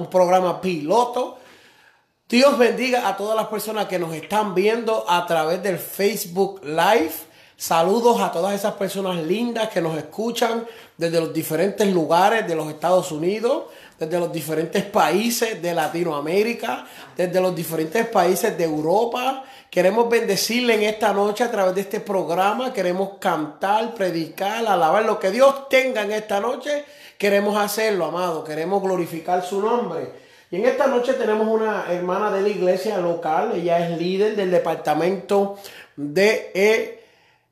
Un programa piloto. Dios bendiga a todas las personas que nos están viendo a través del Facebook Live. Saludos a todas esas personas lindas que nos escuchan desde los diferentes lugares de los Estados Unidos, desde los diferentes países de Latinoamérica, desde los diferentes países de Europa. Queremos bendecirle en esta noche a través de este programa. Queremos cantar, predicar, alabar lo que Dios tenga en esta noche. Queremos hacerlo, amado. Queremos glorificar su nombre. Y en esta noche tenemos una hermana de la iglesia local. Ella es líder del departamento de eh,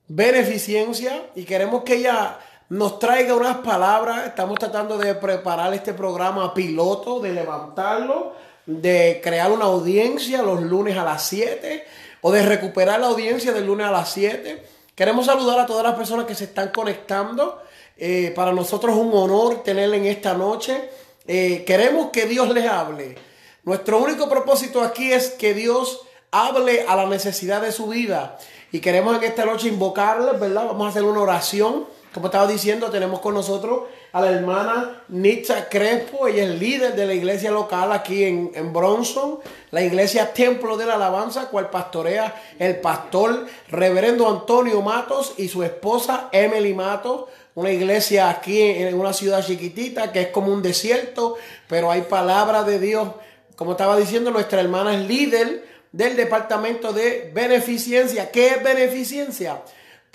beneficencia y queremos que ella nos traiga unas palabras. Estamos tratando de preparar este programa piloto, de levantarlo, de crear una audiencia los lunes a las 7 o de recuperar la audiencia del lunes a las 7. Queremos saludar a todas las personas que se están conectando. Eh, para nosotros es un honor tenerle en esta noche. Eh, queremos que Dios les hable. Nuestro único propósito aquí es que Dios hable a la necesidad de su vida. Y queremos en esta noche invocarles, ¿verdad? Vamos a hacer una oración. Como estaba diciendo, tenemos con nosotros a la hermana Nitza Crespo. Ella es líder de la iglesia local aquí en, en Bronson, la iglesia Templo de la Alabanza, cual pastorea el pastor reverendo Antonio Matos y su esposa Emily Matos. Una iglesia aquí en una ciudad chiquitita que es como un desierto, pero hay palabra de Dios. Como estaba diciendo, nuestra hermana es líder del departamento de beneficencia. ¿Qué es beneficencia?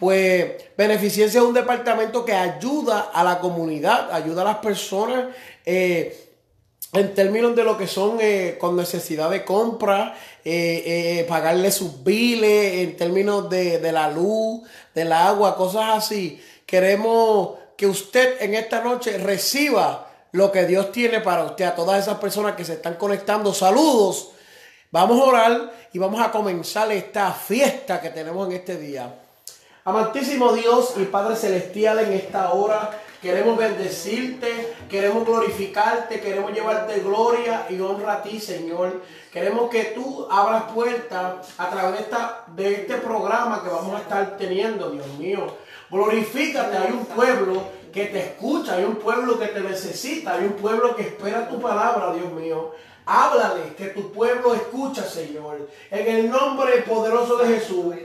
Pues beneficencia es un departamento que ayuda a la comunidad, ayuda a las personas eh, en términos de lo que son eh, con necesidad de compra, eh, pagarle sus biles, en términos de, de la luz, del agua, cosas así. Queremos que usted en esta noche reciba lo que Dios tiene para usted, a todas esas personas que se están conectando. Saludos. Vamos a orar y vamos a comenzar esta fiesta que tenemos en este día. Amantísimo Dios y Padre Celestial, en esta hora queremos bendecirte, queremos glorificarte, queremos llevarte gloria y honra a ti, Señor. Queremos que tú abras puertas a través de, de este programa que vamos a estar teniendo, Dios mío. Glorifícate, hay un pueblo que te escucha, hay un pueblo que te necesita, hay un pueblo que espera tu palabra, Dios mío. Háblale, que tu pueblo escucha, Señor. En el nombre poderoso de Jesús.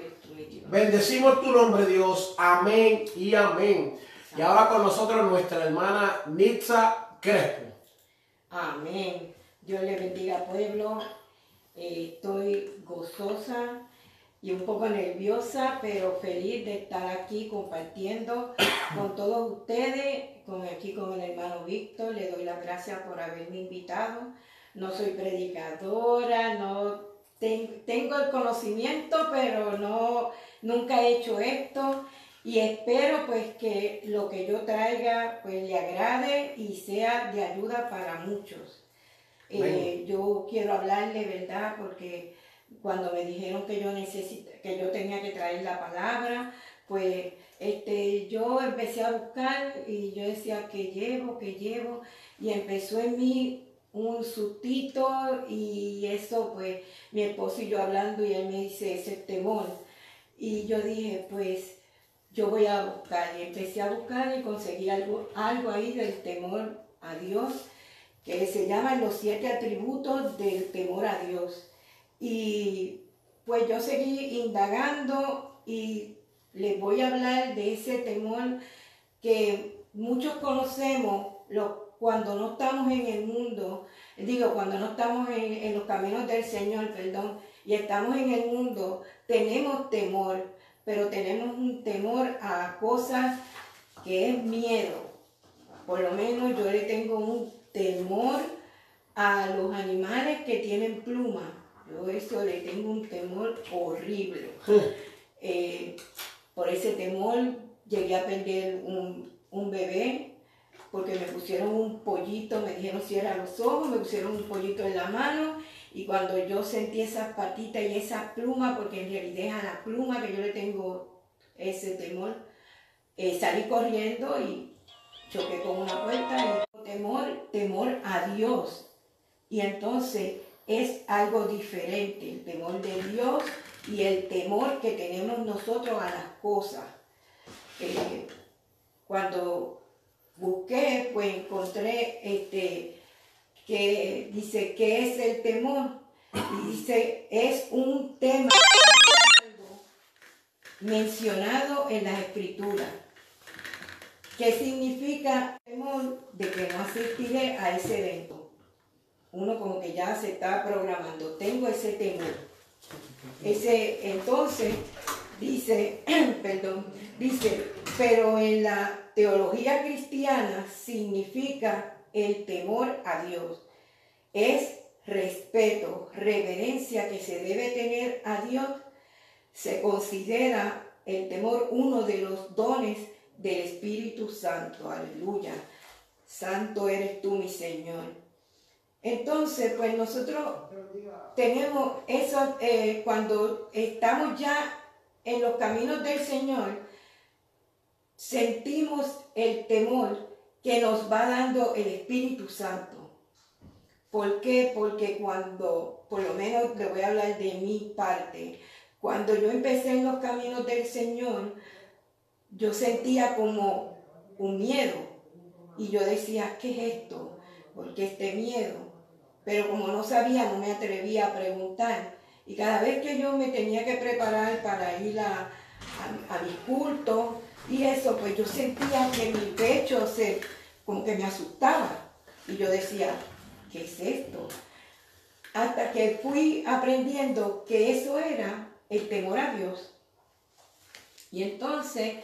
Bendecimos tu nombre, Dios. Amén y amén. Y ahora con nosotros nuestra hermana Nitza Crespo. Amén. Dios le bendiga pueblo. Eh, estoy gozosa y un poco nerviosa, pero feliz de estar aquí compartiendo con todos ustedes, con aquí con el hermano Víctor. Le doy las gracias por haberme invitado. No soy predicadora, no tengo el conocimiento, pero no nunca he hecho esto y espero pues que lo que yo traiga pues le agrade y sea de ayuda para muchos. Eh, yo quiero hablarle, ¿verdad? Porque cuando me dijeron que yo necesita, que yo tenía que traer la palabra, pues este, yo empecé a buscar y yo decía que llevo, que llevo, y empezó en mí un sustito y eso pues mi esposo y yo hablando y él me dice ese temor. Y yo dije, pues yo voy a buscar y empecé a buscar y conseguí algo, algo ahí del temor a Dios que se llaman los siete atributos del temor a Dios. Y pues yo seguí indagando y les voy a hablar de ese temor que muchos conocemos lo- cuando no estamos en el mundo, digo, cuando no estamos en, en los caminos del Señor, perdón, y estamos en el mundo, tenemos temor, pero tenemos un temor a cosas que es miedo. Por lo menos yo le tengo un temor a los animales que tienen plumas. Yo eso le tengo un temor horrible. Eh, por ese temor llegué a perder un, un bebé porque me pusieron un pollito, me dijeron cierra los ojos, me pusieron un pollito en la mano y cuando yo sentí esas patitas y esa pluma, porque en realidad a la pluma que yo le tengo ese temor, eh, salí corriendo y choqué con una puerta y temor, temor a Dios. Y entonces es algo diferente, el temor de Dios y el temor que tenemos nosotros a las cosas. Eh, cuando busqué, pues encontré este, que dice, ¿qué es el temor? Y dice, es un tema mencionado en las escrituras. ¿Qué significa temor de que no asistiré a ese evento? Uno como que ya se está programando, tengo ese temor. Ese, entonces, dice, perdón, dice, pero en la teología cristiana significa el temor a Dios. Es respeto, reverencia que se debe tener a Dios. Se considera el temor uno de los dones del Espíritu Santo. Aleluya. Santo eres tú, mi Señor. Entonces, pues nosotros tenemos eso, eh, cuando estamos ya en los caminos del Señor, sentimos el temor que nos va dando el Espíritu Santo. ¿Por qué? Porque cuando, por lo menos le voy a hablar de mi parte, cuando yo empecé en los caminos del Señor, yo sentía como un miedo. Y yo decía, ¿qué es esto? ¿Por qué este miedo? pero como no sabía, no me atrevía a preguntar. Y cada vez que yo me tenía que preparar para ir a, a, mi culto y eso, pues yo sentía que mi pecho se, como que me asustaba. Y yo decía, ¿qué es esto? Hasta que fui aprendiendo que eso era el temor a Dios. Y entonces,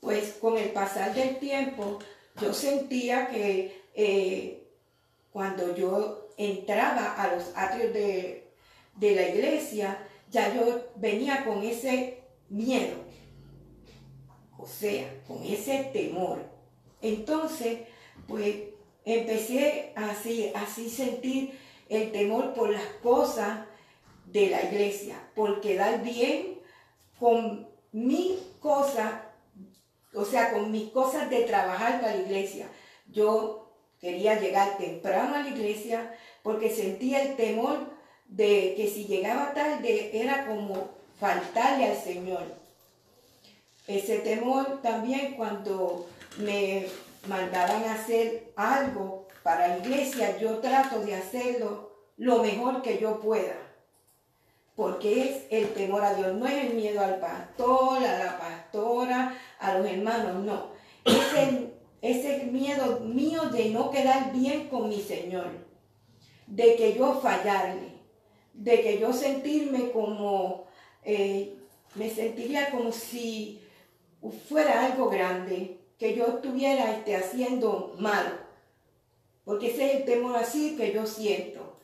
pues con el pasar del tiempo, yo sentía que eh, cuando yo entraba a los atrios de, la iglesia, ya yo venía con ese miedo, con ese temor. Entonces, pues empecé así, así sentir el temor por las cosas de la iglesia, por quedar bien con mis cosas, o sea, con mis cosas de trabajar para la iglesia. Yo Quería llegar temprano a la iglesia porque sentía el temor de que si llegaba tarde era como faltarle al Señor. Ese temor también cuando me mandaban a hacer algo para iglesia, yo trato de hacerlo lo mejor que yo pueda. Porque es el temor a Dios, no es el miedo al pastor, a la pastora, a los hermanos, no. Es el ese miedo mío de no quedar bien con mi Señor, de que yo fallarle, de que yo sentirme como, eh, me sentiría como si fuera algo grande, que yo estuviera este, haciendo mal, porque ese es el temor así que yo siento,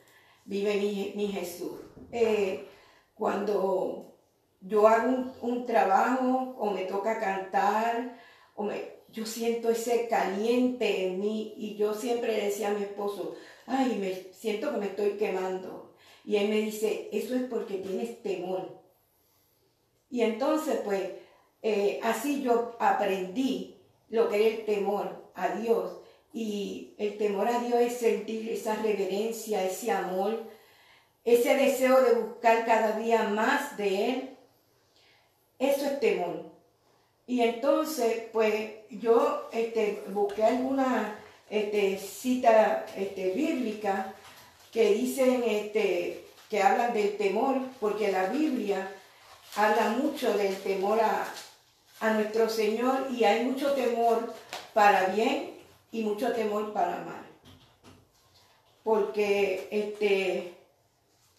vive mi, Jesús. Eh, cuando yo hago un trabajo o me toca cantar, o me, yo siento ese caliente en mí y yo siempre decía a mi esposo, ay, me siento que me estoy quemando. Y él me dice, eso es porque tienes temor. Y entonces, pues, eh, así yo aprendí lo que es el temor a Dios. Y el temor a Dios es sentir esa reverencia, ese amor, ese deseo de buscar cada día más de Él. Eso es temor. Y entonces, pues yo este, busqué alguna este, cita este, que dicen este, que hablan del temor, porque la Biblia habla mucho del temor a, a nuestro Señor y hay mucho temor para bien y mucho temor para mal. Porque este,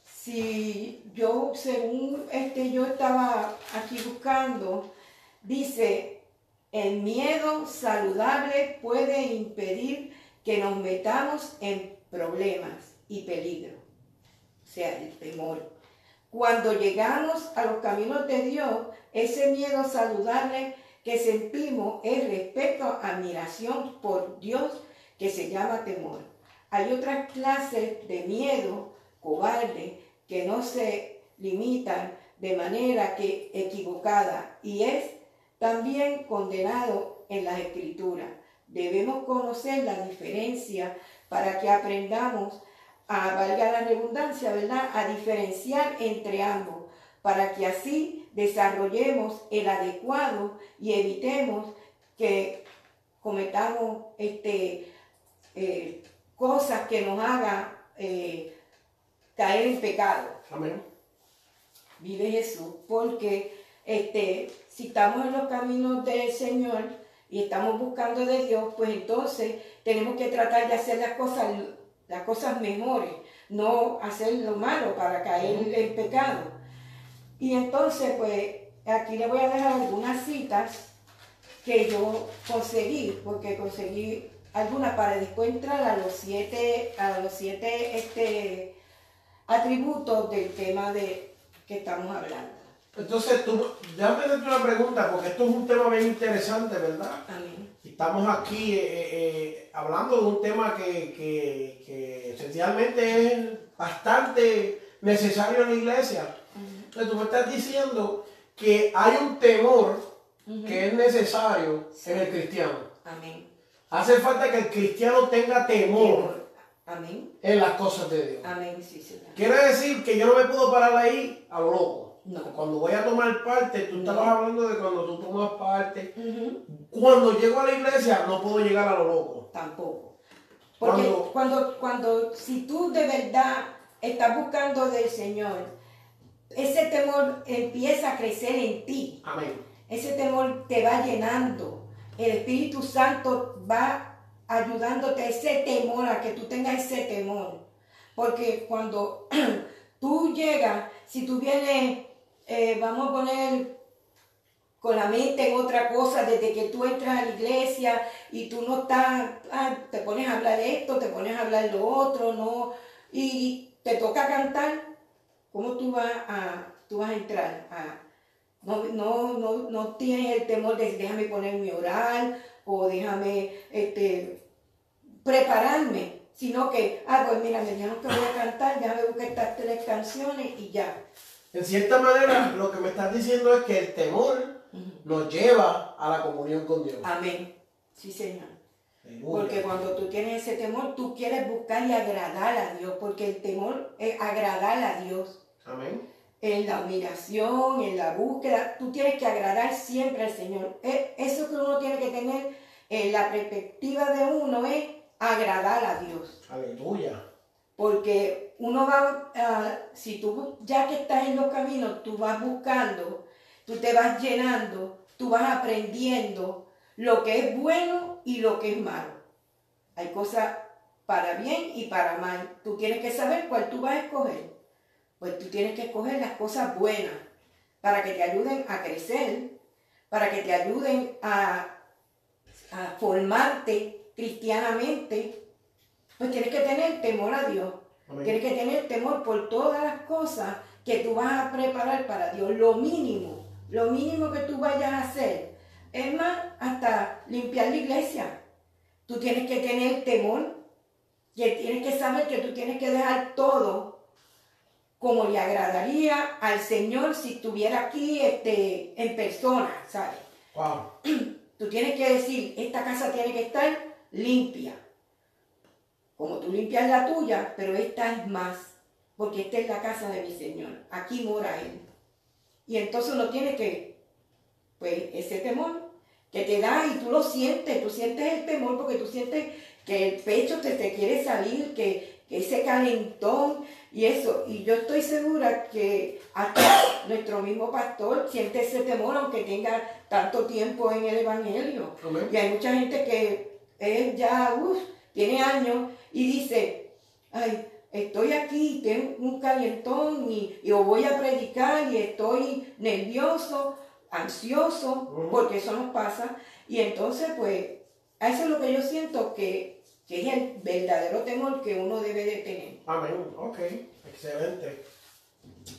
si yo, según este, yo estaba aquí buscando, Dice, el miedo saludable puede impedir que nos metamos en problemas y peligro, o sea, el temor. Cuando llegamos a los caminos de Dios, ese miedo saludable que sentimos es respeto, admiración por Dios que se llama temor. Hay otras clases de miedo cobarde que no se limitan de manera que equivocada y es también condenado en las escrituras. Debemos conocer la diferencia para que aprendamos a, valga la redundancia, ¿verdad?, a diferenciar entre ambos, para que así desarrollemos el adecuado y evitemos que cometamos este, eh, cosas que nos hagan eh, caer en pecado. Amén. Vive Jesús, porque este, si estamos en los caminos del Señor y estamos buscando de Dios, pues entonces tenemos que tratar de hacer las cosas, las cosas mejores, no hacer lo malo para caer en pecado. Y entonces, pues aquí le voy a dejar algunas citas que yo conseguí, porque conseguí algunas para después entrar a los siete, a los siete este, atributos del tema de que estamos hablando. Entonces, tú, déjame hacerte una pregunta, porque esto es un tema bien interesante, ¿verdad? Amén. Estamos aquí eh, eh, hablando de un tema que, que, que esencialmente es bastante necesario en la iglesia. Entonces, tú me estás diciendo que hay un temor que es necesario en el cristiano. Amén. Hace falta que el cristiano tenga temor Amén. en las cosas de Dios. Amén, sí, Señor. Quiere decir que yo no me puedo parar ahí a lo loco. No. Cuando voy a tomar parte, tú estabas hablando de cuando tú tomas parte. Cuando llego a la iglesia no puedo llegar a lo loco. Tampoco. Porque Cuando- cuando, cuando, si tú de verdad estás buscando del Señor, ese temor empieza a crecer en ti. Amén. Ese temor te va llenando. El Espíritu Santo va ayudándote ese temor, a que tú tengas ese temor. Porque cuando tú llegas, si tú vienes, eh, vamos a poner con la mente en otra cosa, desde que tú entras a la iglesia y tú no estás, ah, te pones a hablar esto, te pones a hablar lo otro, no, y te toca cantar, ¿cómo tú vas a, tú vas a entrar? No, no, no, no tienes el temor de déjame ponerme a orar o déjame este, prepararme, sino que, ah, pues mira, me dijeron que voy a cantar, déjame buscar estas tres canciones y ya. En cierta manera, lo que me estás diciendo es que el temor nos lleva a la comunión con Dios. Amén. Sí, Señor. Porque cuando tú tienes ese temor, tú quieres buscar y agradar a Dios, porque el temor es agradar a Dios. Amén. En la admiración, en la búsqueda, tú tienes que agradar siempre al Señor. E- Eso que uno tiene que tener en la perspectiva de uno es agradar a Dios. Aleluya. Porque uno va, ah, si tú ya que estás en los caminos, tú vas buscando, tú te vas llenando, tú vas aprendiendo lo que es bueno y lo que es malo. Hay cosas para bien y para mal. Tú tienes que saber cuál tú vas a escoger. Pues tú tienes que escoger las cosas buenas para que te ayuden a crecer, para que te ayuden a, a formarte cristianamente. Pues tienes que tener temor a Dios. Amén. Tienes que tener temor por todas las cosas que tú vas a preparar para Dios. Lo mínimo, lo mínimo que tú vayas a hacer. Es más, hasta limpiar la iglesia. Tú tienes que tener temor. Que tienes que saber que tú tienes que dejar todo como le agradaría al Señor si estuviera aquí este, en persona, ¿sabes? Wow. Tú tienes que decir, esta casa tiene que estar limpia. Como tú limpias la tuya, pero esta es más, porque esta es la casa de mi Señor. Aquí mora Él. Y entonces uno tiene que, pues, ese temor que te da y tú lo sientes, tú sientes el temor porque tú sientes que el pecho te, te quiere salir, que, que ese calentón y eso. Y yo estoy segura que hasta nuestro mismo pastor siente ese temor aunque tenga tanto tiempo en el Evangelio. Amén. Y hay mucha gente que es ya, uff, tiene años y dice, ay, estoy aquí, tengo un calentón y, y o voy a predicar y estoy nervioso, ansioso, porque eso nos pasa. Y entonces, pues, eso es lo que yo siento que, que es el verdadero temor que uno debe de tener. Amén. Ok. Excelente.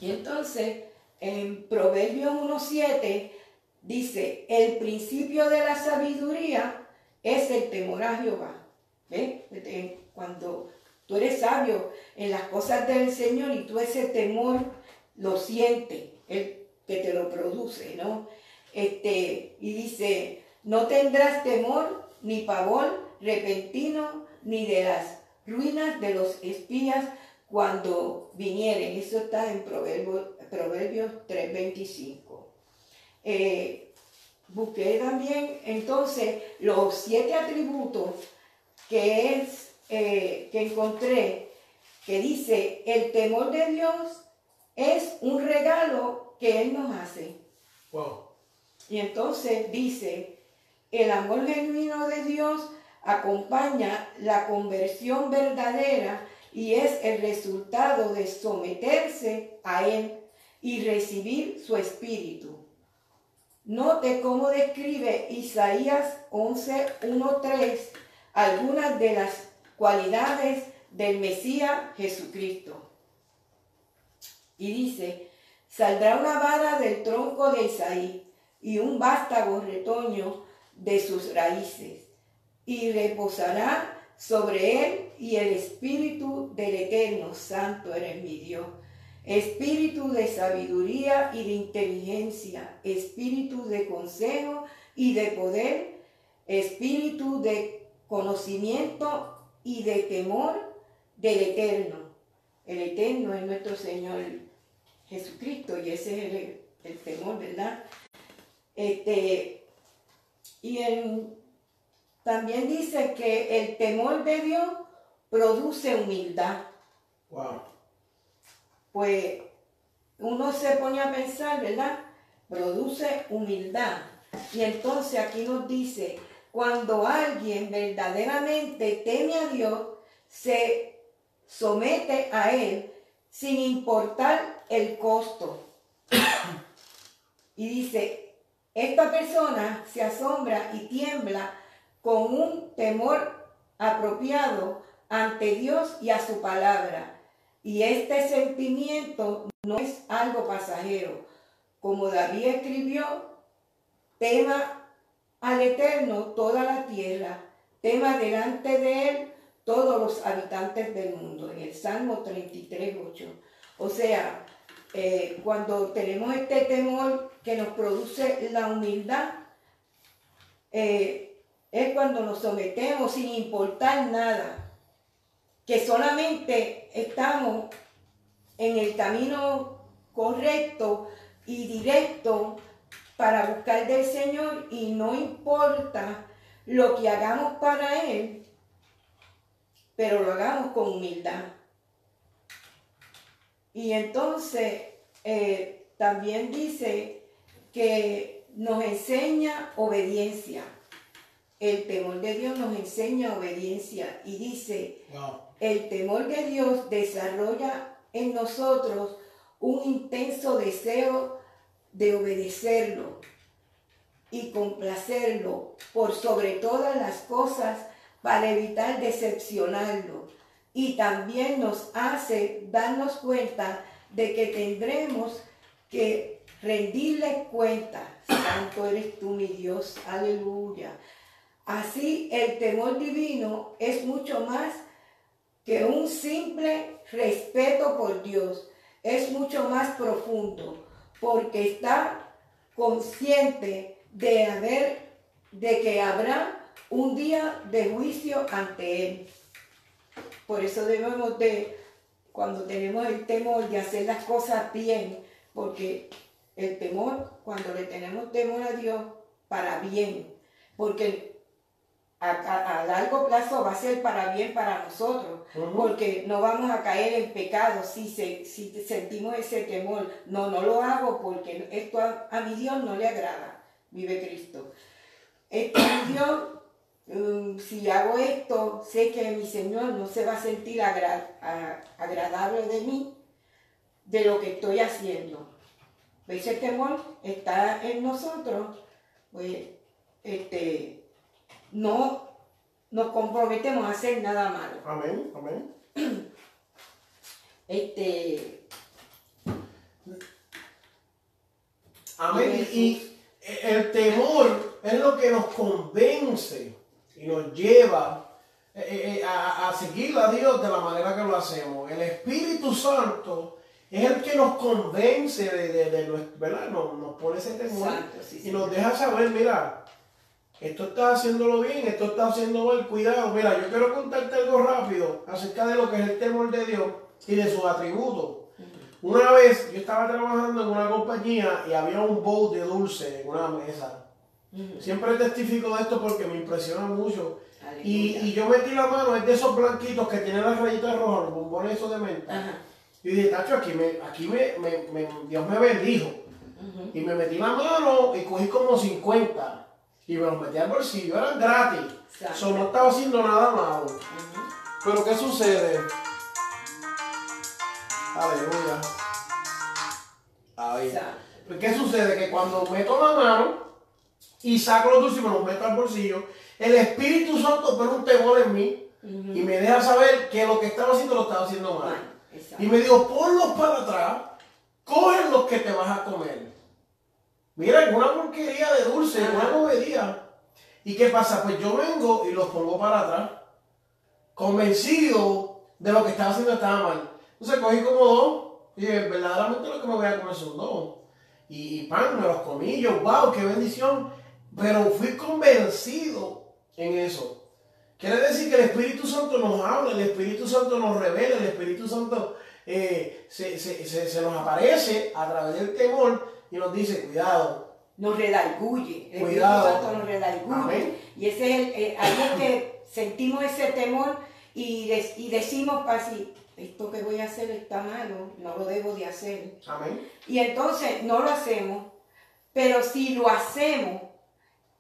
Y entonces, en Proverbios 1.7 dice, el principio de la sabiduría es el temor a Jehová. ¿Ves? Cuando tú eres sabio en las cosas del Señor y tú ese temor lo sientes, el que te lo produce, ¿no? Este, y dice, no tendrás temor ni pavor repentino ni de las ruinas de los espías cuando vinieren. Eso está en Proverbios, Proverbios 3.25. Eh, busqué también entonces los siete atributos que, es, eh, que encontré, que dice, el temor de Dios es un regalo que Él nos hace. Y entonces dice, el amor genuino de Dios acompaña la conversión verdadera y es el resultado de someterse a Él y recibir su espíritu. Note cómo describe Isaías 11, 1, 3 algunas de las cualidades del Mesías Jesucristo. Y dice, saldrá una vara del tronco de Isaí y un vástago retoño de sus raíces y reposará sobre él y el espíritu del eterno santo eres mi Dios. Espíritu de sabiduría y de inteligencia, espíritu de consejo y de poder, espíritu de conocimiento y de temor del eterno. El eterno es nuestro Señor Jesucristo y ese es el, el temor, ¿verdad? Este, y también dice que el temor de Dios produce humildad. Wow. Pues uno se pone a pensar, ¿verdad? Produce humildad. Y entonces aquí nos dice, cuando alguien verdaderamente teme a Dios, se somete a Él sin importar el costo. y dice, esta persona se asombra y tiembla con un temor apropiado ante Dios y a su palabra. Y este sentimiento no es algo pasajero. Como David escribió, tema al Eterno toda la tierra, tema delante de él todos los habitantes del mundo, en el Salmo 33, 8. O sea, eh, cuando tenemos este temor que nos produce la humildad, eh, es cuando nos sometemos sin importar nada, que solamente estamos en el camino correcto y directo para buscar del Señor y no importa lo que hagamos para Él, pero lo hagamos con humildad. Y entonces eh, también dice que nos enseña obediencia el temor de Dios nos enseña obediencia y dice, el temor de Dios desarrolla en nosotros un intenso deseo de obedecerlo y complacerlo por sobre todas las cosas para evitar decepcionarlo. Y también nos hace darnos cuenta de que tendremos que rendirle cuenta. Santo eres tú, mi Dios. Aleluya. Así el temor divino es mucho más que un simple respeto por Dios. Es mucho más profundo porque está consciente de haber de que habrá un día de juicio ante él. Por eso debemos de cuando tenemos el temor de hacer las cosas bien, porque el temor, cuando le tenemos temor a Dios, para bien, porque a, largo plazo va a ser para bien para nosotros, porque no vamos a caer en pecado si, se, si sentimos ese temor. No, no lo hago porque esto a, mi Dios no le agrada, vive Cristo. Esto a mi Dios, um, si hago esto, sé que mi Señor no se va a sentir agradable de mí, de lo que estoy haciendo. Ese temor está en nosotros, pues, este no nos comprometemos a hacer nada malo. Amén, amén. Este. Amén. Y, eh, el temor es lo que nos convence y nos lleva eh, eh, eh, a, a seguir a Dios de la manera que lo hacemos. El Espíritu Santo es el que nos convence de, de, de nuestro- ¿verdad? Nos, nos pone ese temor sí, y nos deja saber, mira, esto está haciéndolo bien, esto está haciendo mal, cuidado. Mira, yo quiero contarte algo rápido acerca de lo que es el temor de Dios y de sus atributos. Una vez yo estaba trabajando en una compañía y había un bowl de dulce en una mesa. Siempre testifico de esto porque me impresiona mucho. Y, y yo metí la mano, es de esos blanquitos que tienen las rayitas rojas, los bombones esos de menta. Ajá. Y dije, Tacho, aquí, me, aquí me, me- me- Dios me bendijo. Y me metí la mano y cogí como 50. Y me los metí al bolsillo, eran gratis. Exacto. No estaba haciendo nada malo. Pero ¿qué sucede? Aleluya. Ahí. Pues, ¿Qué sucede? Que cuando meto la mano y saco los dulces y me los meto al bolsillo, el Espíritu Santo pone un temor en mí y me deja saber que lo que estaba haciendo lo estaba haciendo mal. Exacto. Y me dijo, ponlos para atrás, coge los que te vas a comer. Mira, es una porquería de dulce, Ajá. una bobería. ¿Y qué pasa? Pues yo vengo y los pongo para atrás, convencido de lo que estaba haciendo estaba mal. Entonces cogí como dos, y dije, verdaderamente lo que me voy a comer son dos. Y, y pan, me los comí, yo, wow, qué bendición. Pero fui convencido en eso. Quiere decir que el Espíritu Santo nos habla, el Espíritu Santo nos revela, el Espíritu Santo eh, se, se- se- se nos aparece a través del temor y nos dice, cuidado, Nos redarguye. El Cuidado. Espíritu Santo nos redarguye. Amén. Y ese es el, eh, ahí es que sentimos ese temor y, y decimos así, esto que voy a hacer está malo, no lo debo de hacer. amén. Y entonces no lo hacemos, pero si lo hacemos,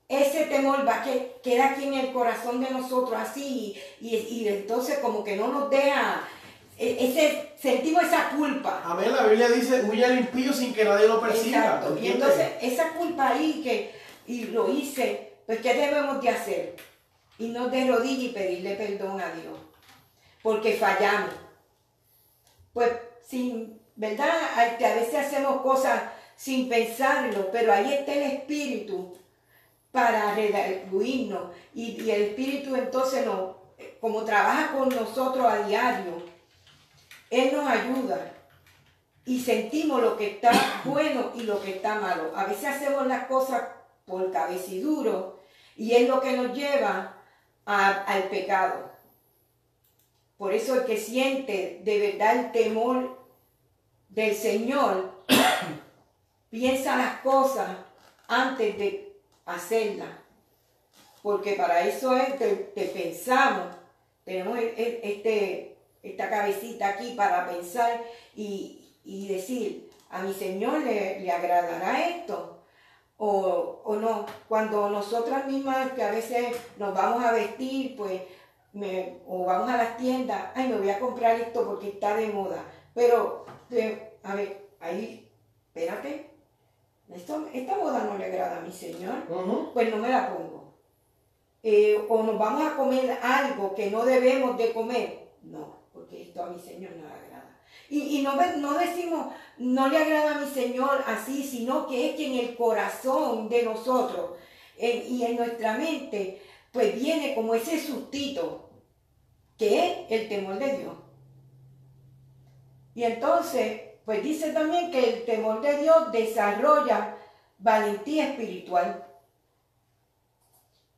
ese temor va que queda aquí en el corazón de nosotros así y, y entonces como que no nos deja, ese, sentimos esa culpa. Amén, la Biblia dice, huye al impío sin que nadie lo persiga. Exacto. Y entonces esa culpa ahí que y lo hice, pues ¿qué debemos de hacer? Y no de rodillas y pedirle perdón a Dios, porque fallamos. Pues sin, ¿verdad? A veces hacemos cosas sin pensarlo, pero ahí está el Espíritu para redarguirnos. Y, y el Espíritu entonces nos, como trabaja con nosotros a diario, Él nos ayuda y sentimos lo que está bueno y lo que está malo. A veces hacemos las cosas por cabeciduro y es lo que nos lleva al pecado. Por eso el que siente de verdad el temor del Señor piensa las cosas antes de hacerlas. Porque para eso es que, que pensamos, tenemos e- e- este, esta cabecita aquí para pensar y, y decir, a mi Señor le, le agradará esto o, o no. Cuando nosotras mismas que a veces nos vamos a vestir, pues, me- o vamos a las tiendas, ay, me voy a comprar esto porque está de moda. Pero, eh, a ver, ahí, espérate, esto, esta moda no le agrada a mi Señor pues no me la pongo. Eh, o nos vamos a comer algo que no debemos de comer. No, a mi Señor no le agrada. Y, y no, no decimos, no le agrada a mi Señor así, sino que es que en el corazón de nosotros y en nuestra mente, pues viene como ese sustito, que es el temor de Dios. Y entonces, pues dice también que el temor de Dios desarrolla valentía espiritual.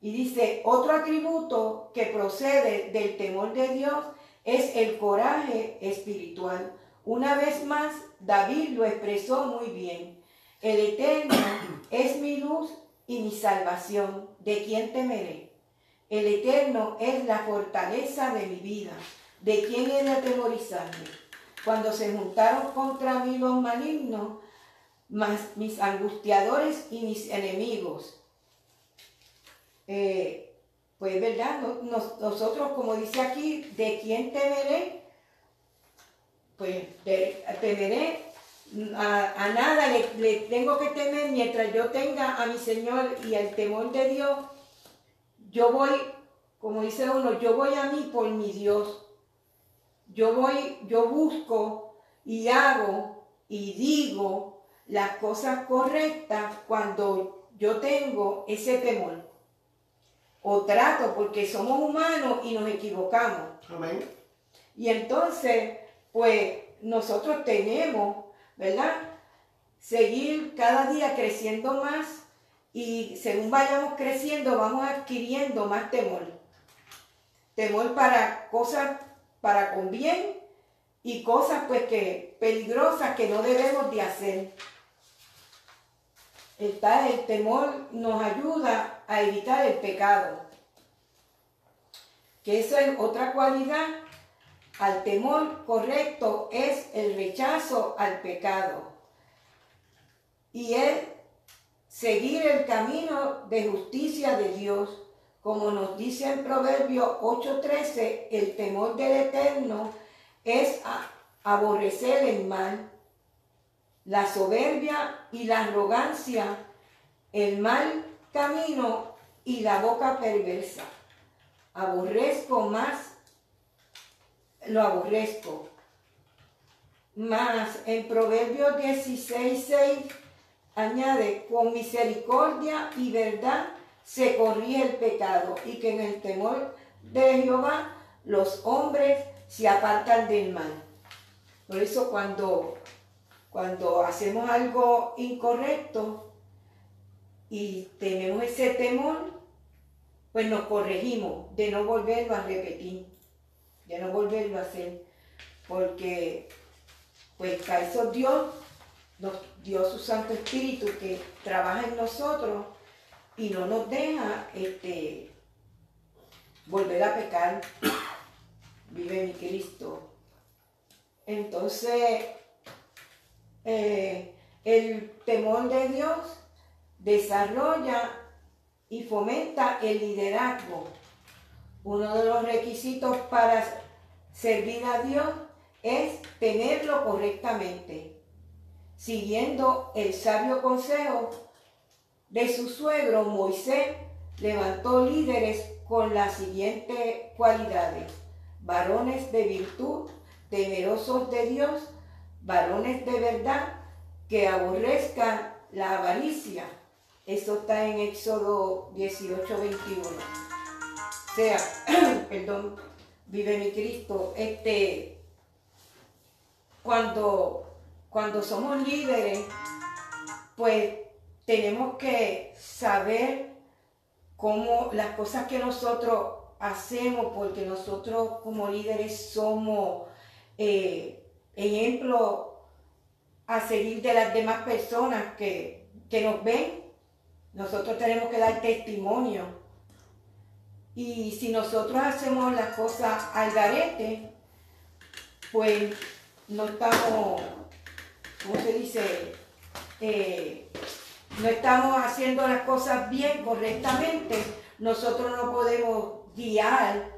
Y dice, otro atributo que procede del temor de Dios es el coraje espiritual. Una vez más, David lo expresó muy bien. El Eterno es mi luz y mi salvación. ¿De quién temeré? El Eterno es la fortaleza de mi vida. ¿De quién he de atemorizarme? Cuando se juntaron contra mí los malignos, mis angustiadores y mis enemigos. Eh, pues verdad, No- nos- nosotros como dice aquí, ¿de quién temeré? Pues de- temeré a, a nada, le, le tengo que temer mientras yo tenga a mi Señor y el temor de Dios. Yo voy, como dice uno, yo voy a mí por mi Dios. Yo voy, yo busco y hago y digo las cosas correctas cuando yo tengo ese temor. O trato, porque somos humanos y nos equivocamos. Amén. Y entonces, pues nosotros tenemos, ¿verdad? Seguir cada día creciendo más y según vayamos creciendo vamos adquiriendo más temor. Temor para cosas para con bien y cosas pues que peligrosas que no debemos de hacer. El, el temor nos ayuda a evitar el pecado. Que esa es otra cualidad al temor correcto es el rechazo al pecado. Y es seguir el camino de justicia de Dios. Como nos dice en Proverbio 8:13, el temor del Eterno es aborrecer el mal, la soberbia y la arrogancia, el mal camino y la boca perversa. Aborrezco más lo aborrezco. Más en Proverbios 16, 6 añade, con misericordia y verdad se corrige el pecado y que en el temor de Jehová los hombres se apartan del mal. Por eso cuando, cuando hacemos algo incorrecto y tenemos ese temor, pues nos corregimos de no volverlo a repetir ya no volverlo a hacer, porque pues para eso Dios nos dio su Santo Espíritu que trabaja en nosotros y no nos deja este, volver a pecar. Vive mi Cristo. Entonces, eh, el temor de Dios desarrolla y fomenta el liderazgo. Uno de los requisitos para servir a Dios es tenerlo correctamente, siguiendo el sabio consejo de su suegro Moisés, levantó líderes con las siguientes cualidades, varones de virtud, temerosos de Dios, varones de verdad, que aborrezcan la avaricia. Eso está en Éxodo 18, 21 sea, perdón, vive mi Cristo, este, cuando, cuando somos líderes, pues tenemos que saber cómo las cosas que nosotros hacemos, porque nosotros como líderes somos eh, ejemplo a seguir de las demás personas que, que nos ven. Nosotros tenemos que dar testimonio y si nosotros hacemos las cosas al garete, pues no estamos, ¿cómo se dice? Eh, no estamos haciendo las cosas bien, correctamente. Nosotros no podemos guiar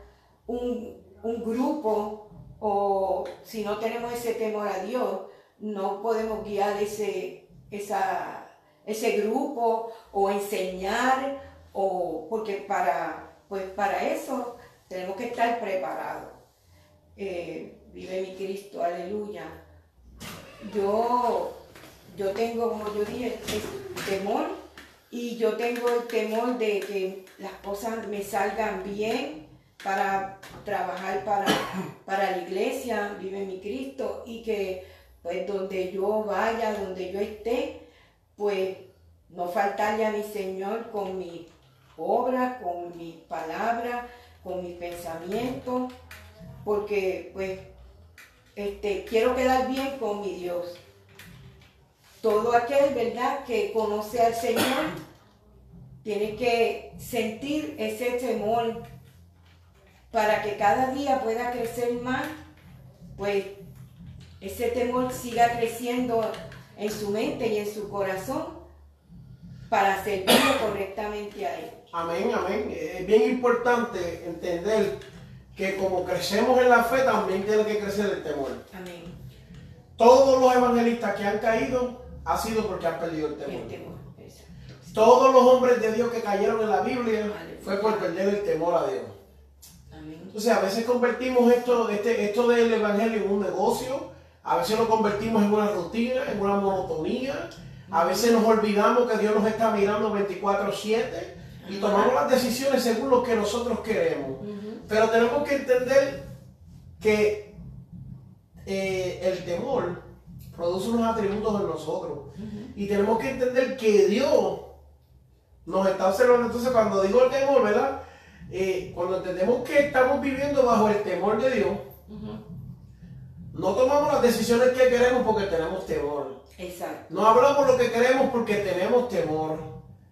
un, grupo o si no tenemos ese temor a Dios, no podemos guiar ese, esa, ese grupo o enseñar o porque para pues para eso tenemos que estar preparados. Eh, vive mi Cristo, aleluya. Yo, yo tengo, como yo dije, temor y yo tengo el temor de que las cosas me salgan bien para trabajar para, para la iglesia, vive mi Cristo, y que pues donde yo vaya, donde yo esté, pues no faltarle a mi Señor con mi obra, con mis palabras, con mis pensamientos, porque pues este, quiero quedar bien con mi Dios. Todo aquel, ¿verdad?, que conoce al Señor, tiene que sentir ese temor para que cada día pueda crecer más, pues ese temor siga creciendo en su mente y en su corazón para servirlo correctamente a Él. Amén, amén. Es bien importante entender que como crecemos en la fe, también tiene que crecer el temor. Amén. Todos los evangelistas que han caído ha sido porque han perdido el temor. Todos los hombres de Dios que cayeron en la Biblia fue por perder el temor a Dios. Entonces a veces convertimos esto, este, esto del evangelio en un negocio, a veces lo convertimos en una rutina, en una monotonía, A veces nos olvidamos que Dios nos está mirando 24/7 y tomamos las decisiones según lo que nosotros queremos. Pero tenemos que entender que eh, el temor produce unos atributos en nosotros. Y tenemos que entender que Dios nos está observando. Entonces, cuando digo el temor, ¿verdad? Eh, cuando entendemos que estamos viviendo bajo el temor de Dios, no tomamos las decisiones que queremos porque tenemos temor. Exacto. No hablamos lo que queremos porque tenemos temor.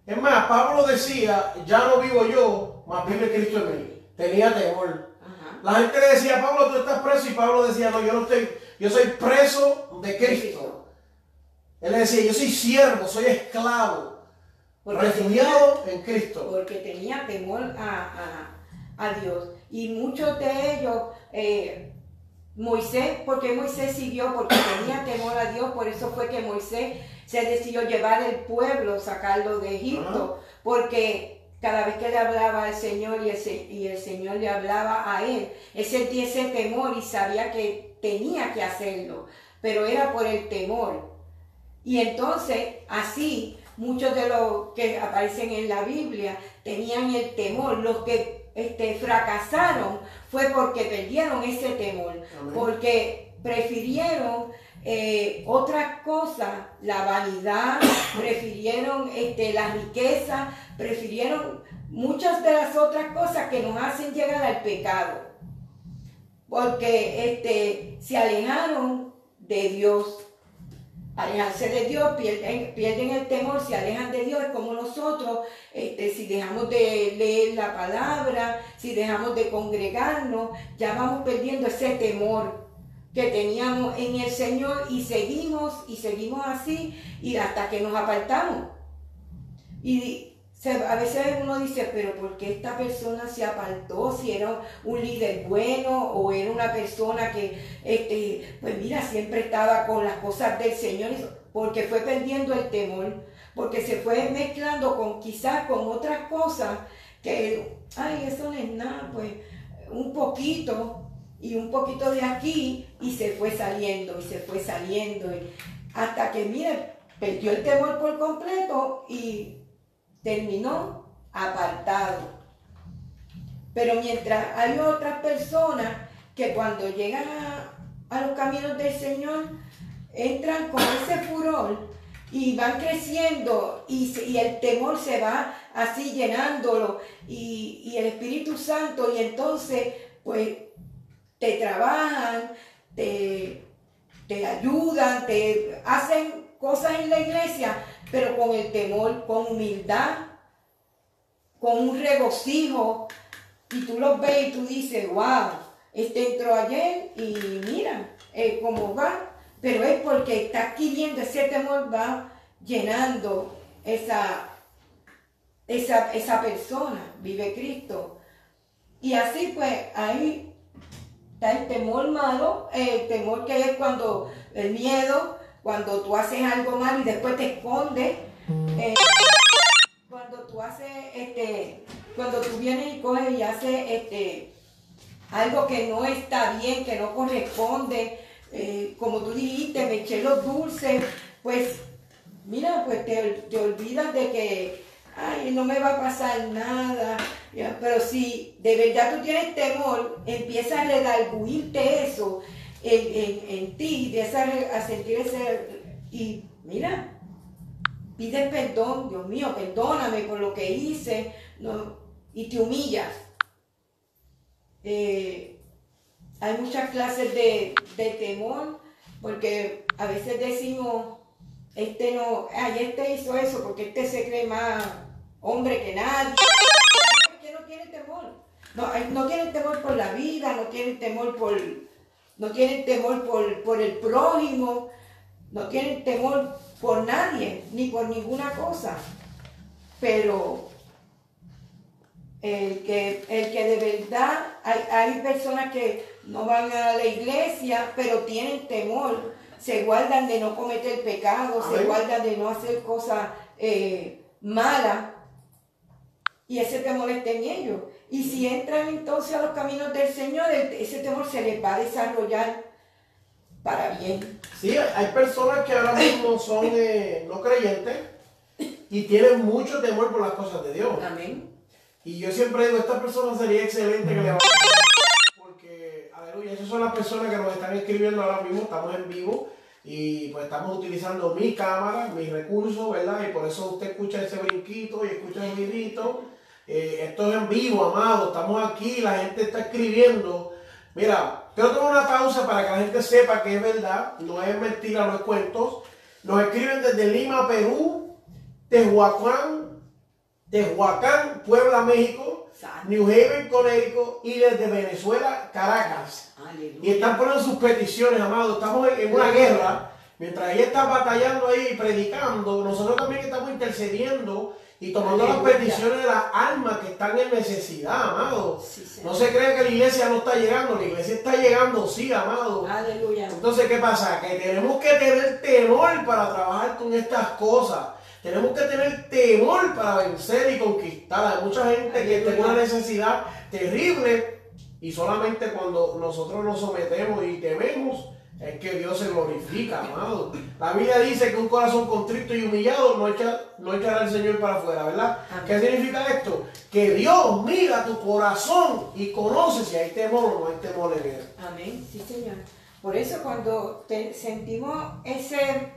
Es más, Pablo decía, ya no vivo yo, más vive Cristo en mí. Tenía temor. La gente le decía, Pablo, tú estás preso, y Pablo decía, no, yo no estoy, yo soy preso de Cristo. Él le decía, yo soy siervo, soy esclavo, refugiado en Cristo. porque tenía temor a, a- a Dios. Y muchos de ellos, eh, Moisés, porque Moisés siguió, porque tenía temor a Dios, por eso fue que Moisés se decidió llevar el pueblo, sacarlo de Egipto, porque cada vez que le hablaba al Señor y el, y el Señor le hablaba a él, él sentía ese temor y sabía que tenía que hacerlo, pero era por el temor. Y entonces, así, muchos de los que aparecen en la Biblia tenían el temor. Los que este, fracasaron fue porque perdieron ese temor, Amén. porque prefirieron eh, otras cosas, la vanidad, prefirieron este, la riqueza, prefirieron muchas de las otras cosas que nos hacen llegar al pecado porque este, se alejaron de Dios. Alejarse de Dios, pierden, pierden el temor, se alejan de Dios, es como nosotros, este, si dejamos de leer la palabra, si dejamos de congregarnos, ya vamos perdiendo ese temor que teníamos en el Señor y seguimos y seguimos así y hasta que nos apartamos. A veces uno dice, pero ¿por qué esta persona se apartó? Si era un líder bueno o era una persona que, este, pues mira, siempre estaba con las cosas del Señor, porque fue perdiendo el temor, porque se fue mezclando con quizás con otras cosas que, ay, eso no es nada, pues un poquito y un poquito de aquí y se fue saliendo y se fue saliendo hasta que, mira, perdió el temor por completo y terminó apartado. Pero mientras hay otras personas que cuando llegan a, los caminos del Señor, entran con ese furor y van creciendo y el temor se va así llenándolo y, y el Espíritu Santo y entonces pues te trabajan, te, te ayudan, te hacen cosas en la iglesia, pero con el temor, con humildad, con un regocijo. Y tú los ves y tú dices, wow, este entró ayer y mira eh, cómo va. Pero es porque está adquiriendo ese temor, va llenando esa, esa, esa persona, vive Cristo. Y así pues ahí está el temor malo, el temor que es cuando el miedo, cuando tú haces algo mal y después te escondes. eh, cuando tú haces, este, cuando tú vienes y coges y haces este, algo que no está bien, que no corresponde, eh, como tú dijiste, me eché los dulces, pues mira, pues te, te olvidas de que, ay, no me va a pasar nada. Pero si de verdad tú tienes temor, empiezas a redarguirte eso en, en, en ti, empiezas a re- a sentir ese... Y mira, pides perdón, Dios mío, perdóname por lo que hice, no, y te humillas. Eh, hay muchas clases de, de temor, porque a veces decimos, este no, ay, este hizo eso, porque este se cree más hombre que nadie. Que no tiene temor. No, no tienen temor por la vida, no tienen temor por, no tienen temor por, por el prójimo, no tienen temor por nadie, ni por ninguna cosa. Pero el que, el que de verdad, hay, hay personas que no van a la iglesia, pero tienen temor, se guardan de no cometer pecado, se guardan de no hacer cosas eh, malas, y ese temor está en ellos. Y si entran entonces a los caminos del Señor, ese temor se les va a desarrollar para bien. Sí, hay personas que ahora mismo son eh, no creyentes y tienen mucho temor por las cosas de Dios. Amén. Y yo siempre digo, esta persona sería excelente que le porque, aleluya, esas son las personas que nos están escribiendo ahora mismo, estamos en vivo y pues estamos utilizando mi cámara, mis recursos, ¿verdad? Y por eso usted escucha ese brinquito y escucha el grito. Eh, esto es en vivo, amado, estamos aquí, la gente está escribiendo. Mira, quiero tomar una pausa para que la gente sepa que es verdad, no es mentira, no es cuentos. Nos escriben desde Lima, Perú, Tehuacán, Tehuacán, Puebla, México. New Haven, Connecticut y desde Venezuela, Caracas. Y están poniendo sus peticiones, amado. Estamos en, en una guerra. Mientras ella está batallando ahí y predicando, nosotros también estamos intercediendo y tomando las peticiones de las almas que están en necesidad, amado. Sí. No se cree que la iglesia no está llegando, la iglesia está llegando, sí, amado. Aleluya. Entonces, ¿qué pasa? Que tenemos que tener temor para trabajar con estas cosas. Tenemos que tener temor para vencer y conquistar. Hay mucha gente que tiene una necesidad terrible y solamente cuando nosotros nos sometemos y tememos es que Dios se glorifica, amado. La Biblia dice que un corazón contrito y humillado no, echa, no echará al Señor para afuera, ¿verdad? Amén. ¿Qué significa esto? Que Dios mira tu corazón y conoce si hay temor o no hay temor en él. Amén, sí Señor. Por eso cuando te- sentimos ese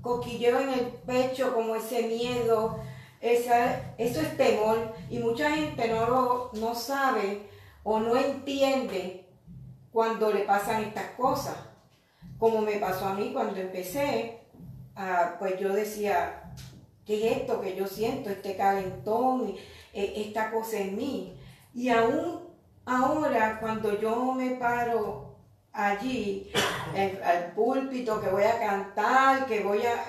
coquilleo en el pecho, como ese miedo, esa, eso es temor y mucha gente no, lo, no sabe o no entiende cuando le pasan estas cosas. Como me pasó a mí cuando empecé, pues yo decía, ¿qué es esto que yo siento? Este calentón, eh, esta cosa en mí. Y aún ahora, cuando yo me paro allí, al púlpito, que voy a cantar, que voy a...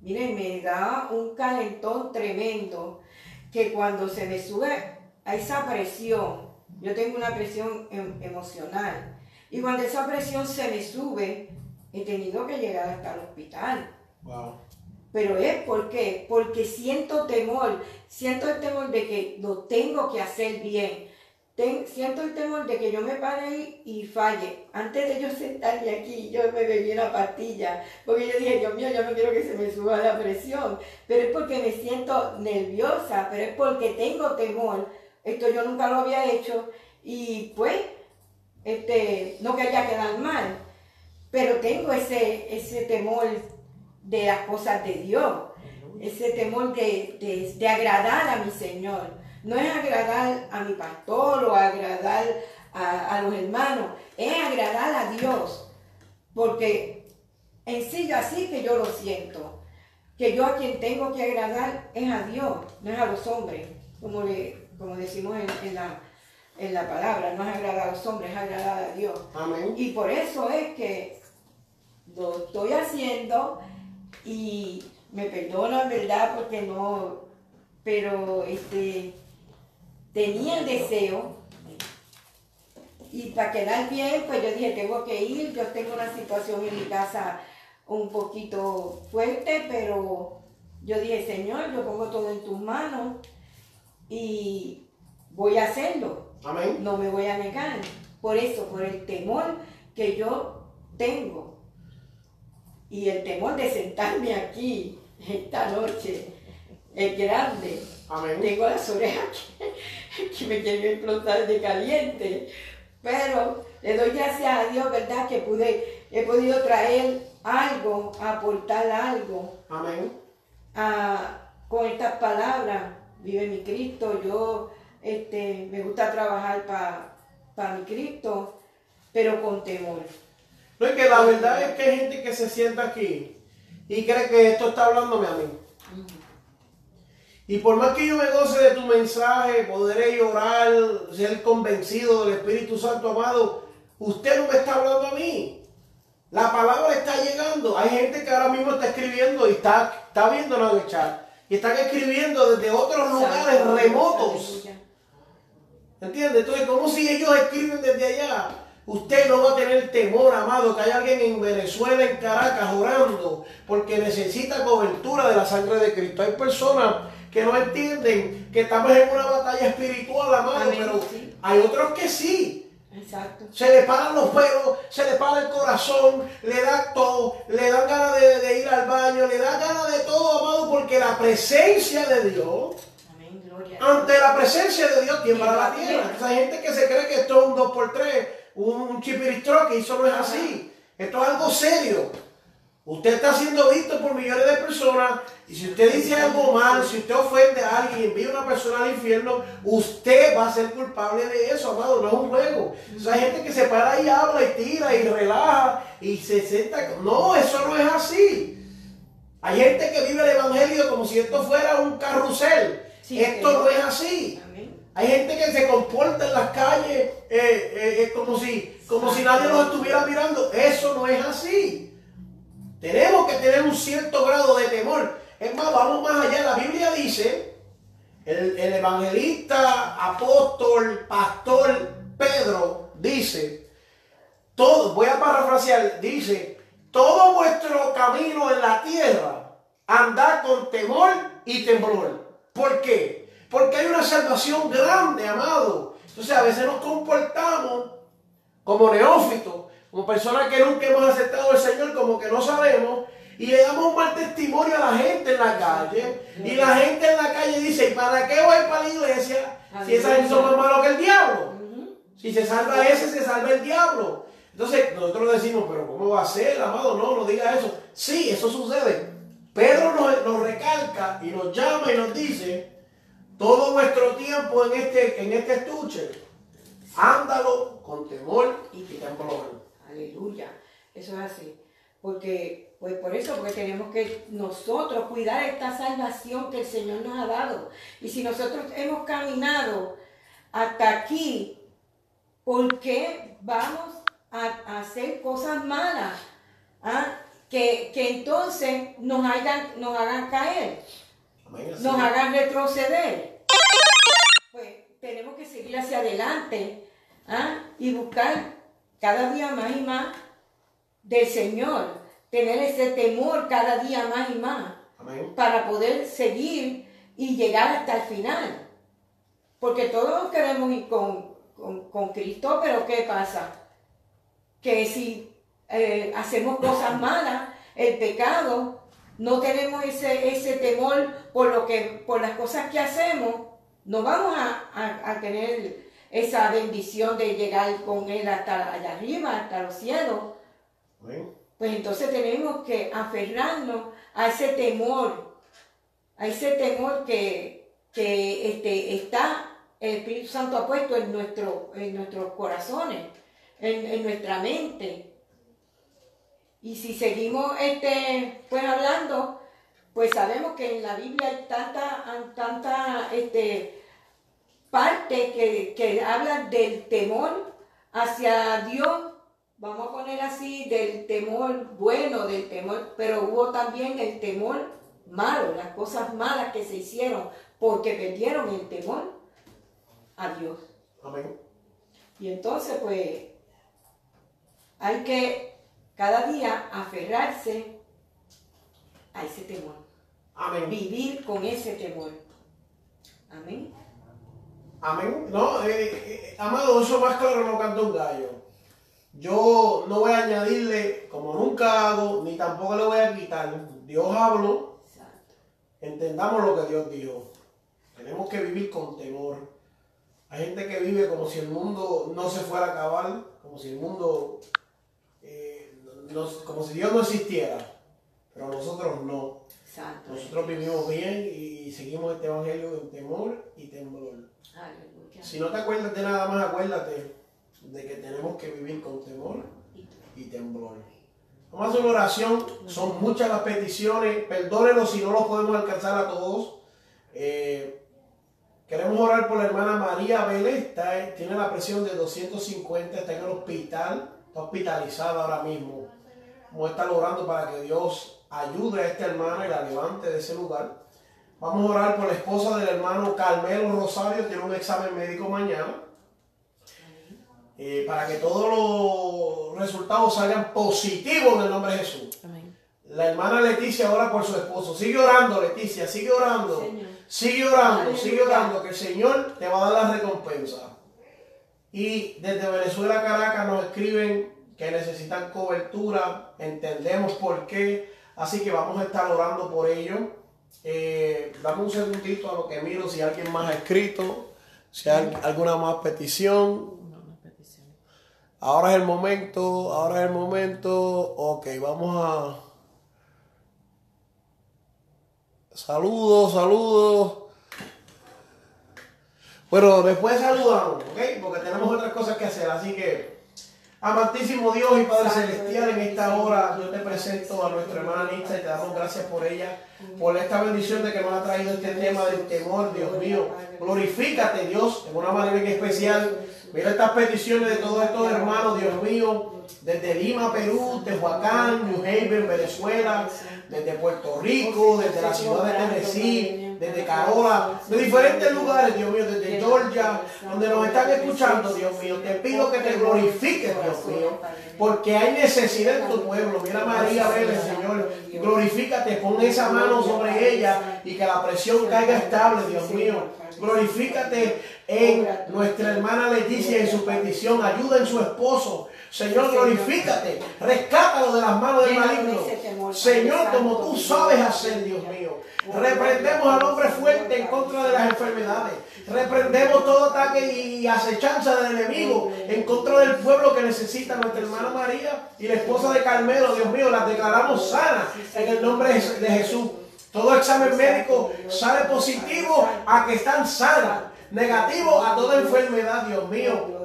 Miren, me da un calentón tremendo, que cuando se me sube a esa presión, yo tengo una presión em- emocional, y cuando esa presión se me sube, he tenido que llegar hasta el hospital. Wow. Pero es ¿por qué? Porque siento temor, siento el temor de que lo tengo que hacer bien. Ten- siento el temor de que yo me pare ahí y falle. Antes de yo sentarme aquí, yo me bebí una pastilla, porque yo dije, Dios mío, yo no quiero que se me suba la presión. Pero es porque me siento nerviosa, pero es porque tengo temor. Esto yo nunca lo había hecho y pues, este, no quería quedar mal. Pero tengo ese, ese temor de las cosas de Dios, ese temor de, de- de agradar a mi Señor. No es agradar a mi pastor o agradar a, a los hermanos, es agradar a Dios. Porque en sí así que yo lo siento, que yo a quien tengo que agradar es a Dios, no es a los hombres, como, le, como decimos en, en la, en la palabra, no es agradar a los hombres, es agradar a Dios. Amén. Y por eso es que lo estoy haciendo y me perdonan, ¿verdad? Porque no, pero este, tenía el deseo y para quedar bien, pues yo dije, tengo que ir, yo tengo una situación en mi casa un poquito fuerte, pero yo dije, Señor, yo pongo todo en tus manos y voy a hacerlo Amén. no me voy a negar. Por eso, por el temor que yo tengo. Y el temor de sentarme aquí esta noche es grande. Amén. Tengo las orejas que, que me quieren explotar de caliente. Pero le doy gracias a Dios, ¿verdad? Que pude, he podido traer algo, aportar algo Amén. a- con estas palabras, vive mi Cristo, yo este, me gusta trabajar para mi Cristo, pero con temor. No es que la verdad es que hay gente que se sienta aquí y cree que esto está hablándome a mí. Y por más que yo me goce de tu mensaje, podré llorar, ser convencido del Espíritu Santo amado, usted no me está hablando a mí. La palabra está llegando. Hay gente que ahora mismo está escribiendo y está, está viéndonos en el chat. Y están escribiendo desde otros lugares remotos. aleluya. ¿Entiendes? Entonces, como si ellos escriben desde allá? Usted no va a tener temor, amado, que hay alguien en Venezuela, en Caracas, orando, porque necesita cobertura de la sangre de Cristo. Hay personas que no entienden que estamos en una batalla espiritual, amado, Amén, pero hay otros que sí. Exacto. Se le paran los pelos, se le para el corazón, le da todo, le dan ganas de, de ir al baño, le da ganas de todo, amado, porque la presencia de Dios. Ante la presencia de Dios tiembla la tierra. hay gente que se cree que esto es un 2x3, un chipiristro, que eso no es así. Esto es algo serio. Usted está siendo visto por millones de personas y si usted dice algo mal, si usted ofende a alguien y envía a una persona al infierno, usted va a ser culpable de eso, amado, no es un juego. O sea, hay gente que se para y habla y tira y relaja y se sienta... No, eso no es así. Hay gente que vive el evangelio como si esto fuera un carrusel. Sí, esto no es así. Amén. Hay gente que se comporta en las calles eh, eh, eh, como, si, como si nadie los estuviera mirando. Eso no es así. Tenemos que tener un cierto grado de temor. Es más, vamos más allá. La Biblia dice, el, el evangelista, apóstol, pastor Pedro dice, todo, voy a parafrasear, dice, todo vuestro camino en la tierra, andad con temor y temblor. ¿Por qué? Porque hay una salvación grande, amado. Entonces a veces nos comportamos como neófitos, como personas que nunca hemos aceptado al Señor, como que no sabemos, y le damos un mal testimonio a la gente en la calle, y la gente en la calle dice, ¿y para qué voy para la iglesia si esa gente son más malos que el diablo? Si se salva ese, se salva el diablo. Entonces nosotros decimos, pero ¿cómo va a ser, amado? No, no diga eso. Sí, eso sucede. Pedro nos, recalca y nos llama y nos dice, todo nuestro tiempo en este, en este estuche, ándalo con temor y temblor. Aleluya. Eso es así. Porque, pues por eso, porque tenemos que nosotros cuidar esta salvación que el Señor nos ha dado. Y si nosotros hemos caminado hasta aquí, ¿por qué vamos a, a hacer cosas malas? ¿Ah? Que, que entonces nos hagan, nos hagan caer, Amén, nos hagan retroceder. Pues tenemos que seguir hacia adelante ¿ah? y buscar cada día más y más del Señor, tener ese temor cada día más y más Amén. para poder seguir y llegar hasta el final. Porque todos queremos ir con, con- con Cristo, pero ¿qué pasa? Que si eh, hacemos cosas malas, el pecado, no tenemos ese, ese temor por, lo que, por las cosas que hacemos, no vamos a, a- a tener esa bendición de llegar con Él hasta allá arriba, hasta los cielos. Pues entonces tenemos que aferrarnos a ese temor, a ese temor que, que este, está, el Espíritu Santo ha puesto en, nuestro, en nuestros corazones, en, en nuestra mente. Y si seguimos este, pues hablando, pues sabemos que en la Biblia hay tanta, tanta este, parte que, que habla del temor hacia Dios, vamos a poner así, del temor bueno, del temor, pero hubo también el temor malo, las cosas malas que se hicieron porque perdieron el temor a Dios. Amén. Y entonces, pues, hay que cada día aferrarse a ese temor, Amén. vivir con ese temor. Amén. Amén. No, eh, eh, amado, eso más claro no canta un gallo. Yo no voy a añadirle, como nunca hago, ni tampoco le voy a quitar. Dios habló, Exacto. entendamos lo que Dios dijo. Tenemos que vivir con temor. Hay gente que vive como si el mundo no se fuera a acabar, como si el mundo, como si Dios no existiera. Pero nosotros no. Exacto. Nosotros vivimos bien y seguimos este evangelio en temor y temblor. Aleluya. Si no te acuerdas de nada más, acuérdate de que tenemos que vivir con temor y temblor. Vamos a hacer una oración. Son muchas las peticiones. Perdónenos si no los podemos alcanzar a todos. Eh, queremos orar por la hermana María Vélez. Está, tiene la presión de 250. Está en el hospital. Está hospitalizada ahora mismo. Vamos a estar orando para que Dios ayude a esta hermana y la levante de ese lugar. Vamos a orar por la esposa del hermano Carmelo Rosario. Tiene un examen médico mañana. Eh, para que todos los resultados salgan positivos en el nombre de Jesús. Amén. La hermana Leticia ora por su esposo. Sigue orando, Leticia, sigue orando. Señor. Sigue orando, Aleluya. sigue orando, que el Señor te va a dar la recompensa. Y desde Venezuela, Caracas, nos escriben que necesitan cobertura. Entendemos por qué. Así que vamos a estar orando por ello. Eh, dame un segundito a lo que miro si alguien más ha escrito, si hay alguna más petición. Ahora es el momento, ahora es el momento. Ok, vamos a... Saludos, saludos. Bueno, después saludamos, ¿ok? Porque tenemos otras cosas que hacer, así que Amantísimo Dios y Padre Celestial, en esta hora yo te presento a nuestra hermana Anita y te damos gracias por ella, por esta bendición de que nos ha traído este tema del temor, Dios mío. Glorifícate, Dios, de una manera especial. Mira estas peticiones de todos estos hermanos, Dios mío, desde Lima, Perú, Tehuacán, New Haven, Venezuela, desde Puerto Rico, desde la ciudad de Tennessee desde Carola, de diferentes lugares, Dios mío, desde Georgia, donde nos están escuchando, Dios mío. Te pido que te glorifiques, Dios mío, porque hay necesidad en tu pueblo. Mira María Vélez, Señor, glorifícate, pon esa mano sobre ella y que la presión caiga estable, Dios mío. Glorifícate en nuestra hermana Leticia en su petición, ayuda en su esposo. Señor, glorifícate, rescátalo de las manos del maligno. Señor, como tú sabes hacer, Dios mío. Reprendemos al hombre fuerte en contra de las enfermedades. Reprendemos todo ataque y acechanza del enemigo en contra del pueblo que necesita nuestra hermana María y la esposa de Carmelo. Dios mío, las declaramos sanas en el nombre de Jesús. Todo examen médico sale positivo a que están sanas. Negativo a toda enfermedad, Dios mío.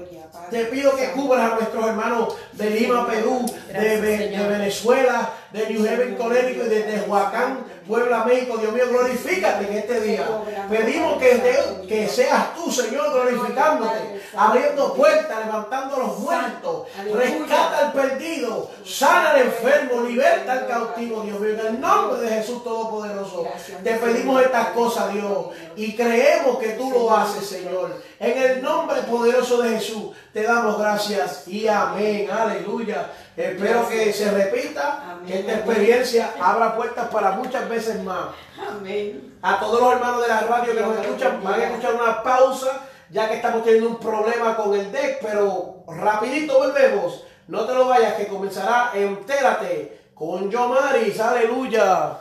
Te pido que cubras a nuestros hermanos de Lima, Perú, de, Venezuela, de New Haven, Connecticut y de Tehuacán, Puebla, México. Dios mío, glorifícate en este día. Pedimos que, que seas tú, Señor, glorificándote, abriendo puertas, levantando a los muertos, rescata al perdido, sana al enfermo, liberta al cautivo, Dios mío. En el nombre de Jesús Todopoderoso, te pedimos estas cosas, Dios, y creemos que tú lo haces, Señor. En el nombre poderoso de Jesús, te damos gracias y amén. Aleluya. Espero que se repita, que esta experiencia abra puertas para muchas veces más. Amén. A todos los hermanos de la radio que nos escuchan, van a escuchar una pausa, ya que estamos teniendo un problema con el deck, pero rapidito volvemos. No te lo vayas, que comenzará Entérate con Yomaris. Aleluya.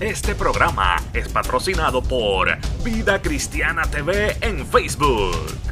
Este programa es patrocinado por Vida Cristiana TV en Facebook.